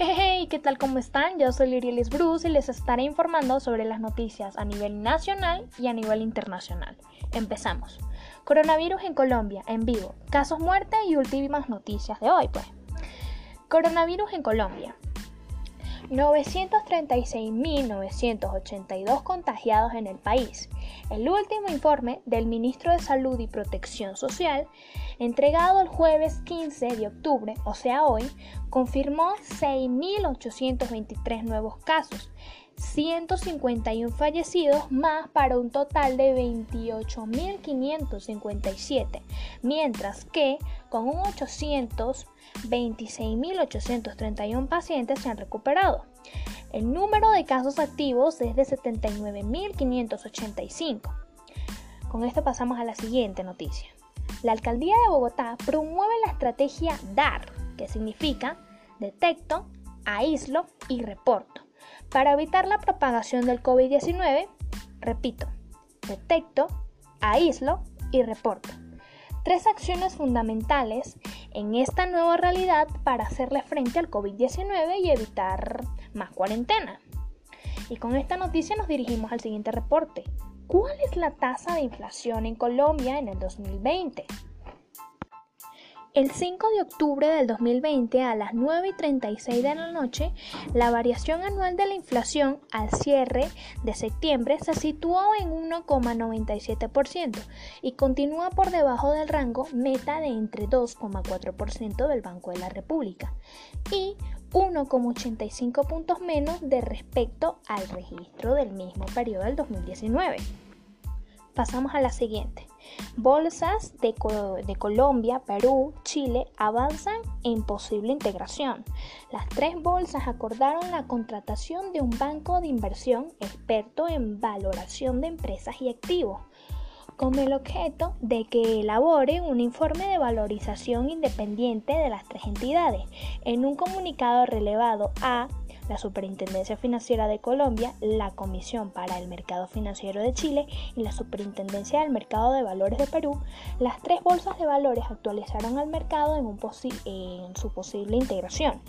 Hey, ¿qué tal? ¿Cómo están? Yo soy Lirielis Bruce y les estaré informando sobre las noticias a nivel nacional y a nivel internacional. Empezamos. Coronavirus en Colombia, en vivo. Casos muerte y últimas noticias de hoy, pues. Coronavirus en Colombia. 936.982 contagiados en el país. El último informe del ministro de Salud y Protección Social, entregado el jueves 15 de octubre, o sea hoy, confirmó 6.823 nuevos casos, 151 fallecidos más para un total de 28.557, mientras que con un 826.831 pacientes se han recuperado. El número de casos activos es de 79.585. Con esto pasamos a la siguiente noticia. La alcaldía de Bogotá promueve la estrategia DAR, que significa detecto, aíslo y reporto para evitar la propagación del COVID-19, repito, detecto, aíslo y reporto. Tres acciones fundamentales en esta nueva realidad para hacerle frente al COVID-19 y evitar más cuarentena. Y con esta noticia nos dirigimos al siguiente reporte. ¿Cuál es la tasa de inflación en Colombia en el 2020? El 5 de octubre del 2020 a las 9 y 36 de la noche, la variación anual de la inflación al cierre de septiembre se situó en 1,97% y continúa por debajo del rango meta de entre 2,4% del Banco de la República y 1,85 puntos menos de respecto al registro del mismo periodo del 2019. Pasamos a la siguiente. Bolsas de, Colombia, Perú, Chile avanzan en posible integración. Las tres bolsas acordaron la contratación de un banco de inversión experto en valoración de empresas y activos con el objeto de que elabore un informe de valorización independiente de las tres entidades. En un comunicado relevado a la Superintendencia Financiera de Colombia, la Comisión para el Mercado Financiero de Chile y la Superintendencia del Mercado de Valores de Perú, las tres bolsas de valores actualizaron al mercado en, en su posible integración.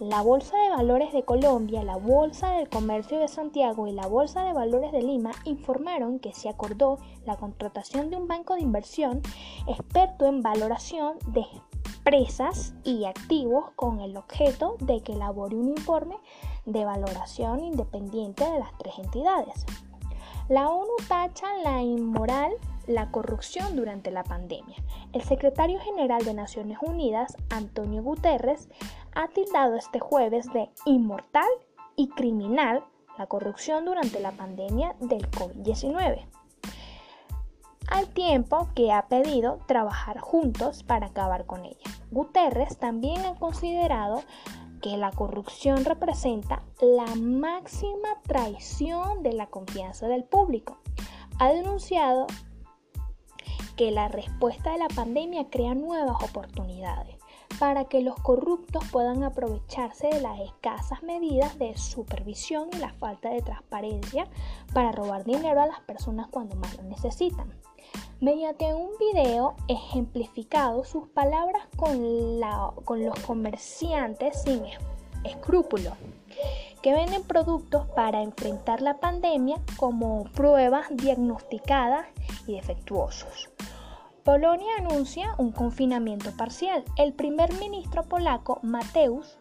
La Bolsa de Valores de Colombia, la Bolsa del Comercio de Santiago y la Bolsa de Valores de Lima informaron que se acordó la contratación de un banco de inversión experto en valoración de empresas y activos con el objeto de que elabore un informe de valoración independiente de las tres entidades. La ONU tacha la inmoral la corrupción durante la pandemia. El secretario general de Naciones Unidas, Antonio Guterres, ha tildado este jueves de inmortal y criminal la corrupción durante la pandemia del COVID-19 al tiempo que ha pedido trabajar juntos para acabar con ella. Guterres también ha considerado que la corrupción representa la máxima traición de la confianza del público. Ha denunciado que la respuesta de la pandemia crea nuevas oportunidades para que los corruptos puedan aprovecharse de las escasas medidas de supervisión y la falta de transparencia para robar dinero a las personas cuando más lo necesitan mediante un video ejemplificado sus palabras con, con los comerciantes sin escrúpulos que venden productos para enfrentar la pandemia como pruebas diagnosticadas y defectuosos. Polonia anuncia un confinamiento parcial. El primer ministro polaco Mateusz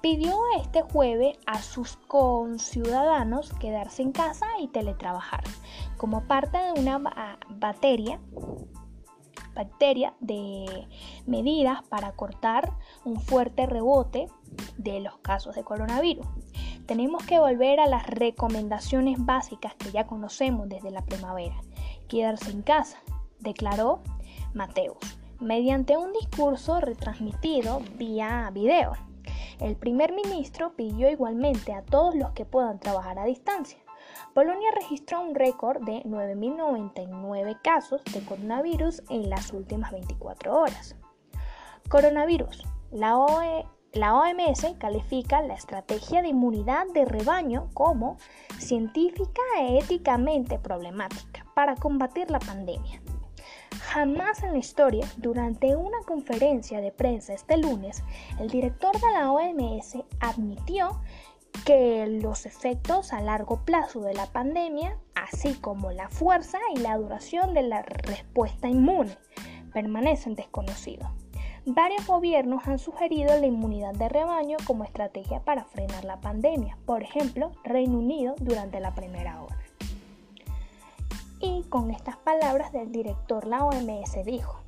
pidió este jueves a sus conciudadanos quedarse en casa y teletrabajar como parte de una batería, de medidas para cortar un fuerte rebote de los casos de coronavirus. Tenemos que volver a las recomendaciones básicas que ya conocemos desde la primavera. Quedarse en casa, declaró Mateus, mediante un discurso retransmitido vía video. El primer ministro pidió igualmente a todos los que puedan trabajar a distancia. Polonia registró un récord de 9.099 casos de coronavirus en las últimas 24 horas. Coronavirus. La, OE, la OMS califica la estrategia de inmunidad de rebaño como científica e éticamente problemática para combatir la pandemia. Jamás en la historia, durante una conferencia de prensa este lunes, el director de la OMS admitió que los efectos a largo plazo de la pandemia, así como la fuerza y la duración de la respuesta inmune, permanecen desconocidos. Varios gobiernos han sugerido la inmunidad de rebaño como estrategia para frenar la pandemia, por ejemplo, Reino Unido durante la primera hora. Y con estas palabras del director, la OMS dijo,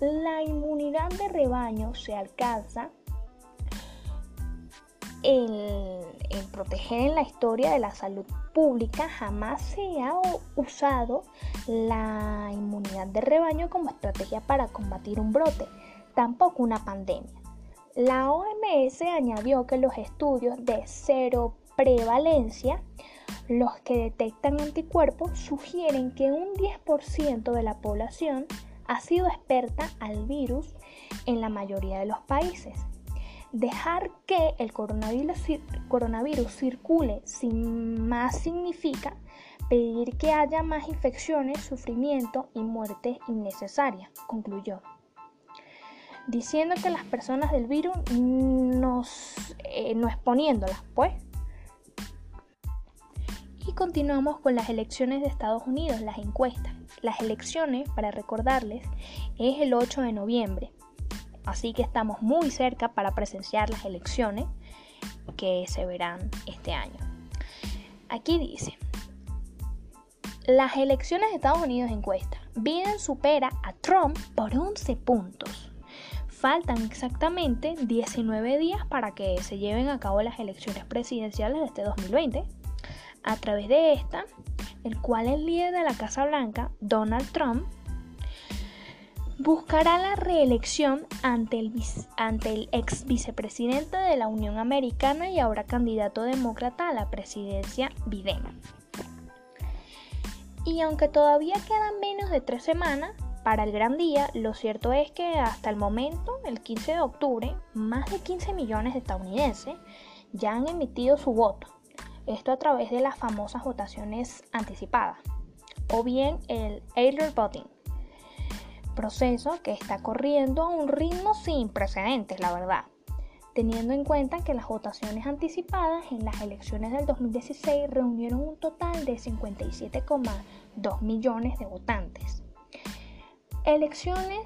la inmunidad de rebaño se alcanza en, proteger en la historia de la salud pública jamás se ha usado la inmunidad de rebaño como estrategia para combatir un brote, tampoco una pandemia. La OMS añadió que los estudios de cero prevalencia los que detectan anticuerpos sugieren que un 10% de la población ha sido experta al virus en la mayoría de los países. Dejar que el coronavirus, circule sin más significa pedir que haya más infecciones, sufrimiento y muerte innecesaria, concluyó. Diciendo que las personas del virus nos, eh, no exponiéndolas, pues, continuamos con las elecciones de Estados Unidos, las encuestas. Las elecciones, para recordarles, es el 8 de noviembre. Así que estamos muy cerca para presenciar las elecciones que se verán este año. Aquí dice, las elecciones de Estados Unidos encuesta. Biden supera a Trump por 11 puntos. Faltan exactamente 19 días para que se lleven a cabo las elecciones presidenciales de este 2020. A través de esta, el cual el líder de la Casa Blanca, Donald Trump, buscará la reelección ante el, ante el ex vicepresidente de la Unión Americana y ahora candidato demócrata a la presidencia, Biden. Y aunque todavía quedan menos de tres semanas para el gran día, lo cierto es que hasta el momento, el 15 de octubre, más de 15 millones de estadounidenses ya han emitido su voto esto a través de las famosas votaciones anticipadas o bien el early voting, proceso que está corriendo a un ritmo sin precedentes, la verdad, teniendo en cuenta que las votaciones anticipadas en las elecciones del 2016 reunieron un total de 57,2 millones de votantes. Elecciones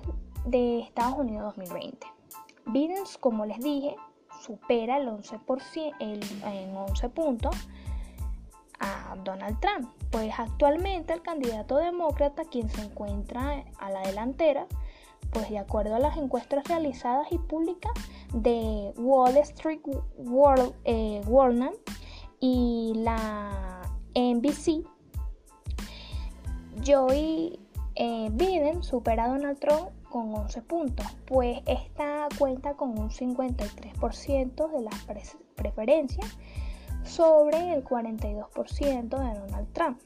de Estados Unidos 2020. Biden, como les dije, supera el 11%, en 11 puntos a Donald Trump, pues actualmente el candidato demócrata, quien se encuentra a la delantera, pues de acuerdo a las encuestas realizadas y públicas de Wall Street World, eh, y la NBC, Joe eh, Biden supera a Donald Trump con 11 puntos, pues esta cuenta con un 53% de las preferencias sobre el 42% de Donald Trump.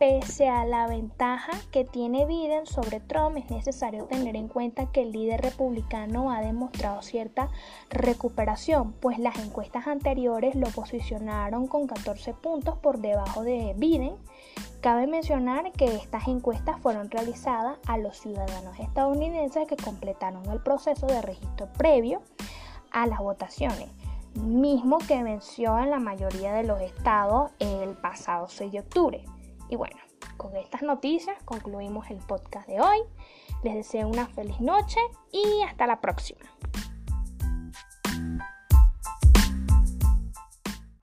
Pese a la ventaja que tiene Biden sobre Trump, es necesario tener en cuenta que el líder republicano ha demostrado cierta recuperación, pues las encuestas anteriores lo posicionaron con 14 puntos por debajo de Biden. Cabe mencionar que estas encuestas fueron realizadas a los ciudadanos estadounidenses que completaron el proceso de registro previo a las votaciones mismo que venció en la mayoría de los estados el pasado 6 de octubre. Y bueno, con estas noticias concluimos el podcast de hoy. Les deseo una feliz noche y hasta la próxima.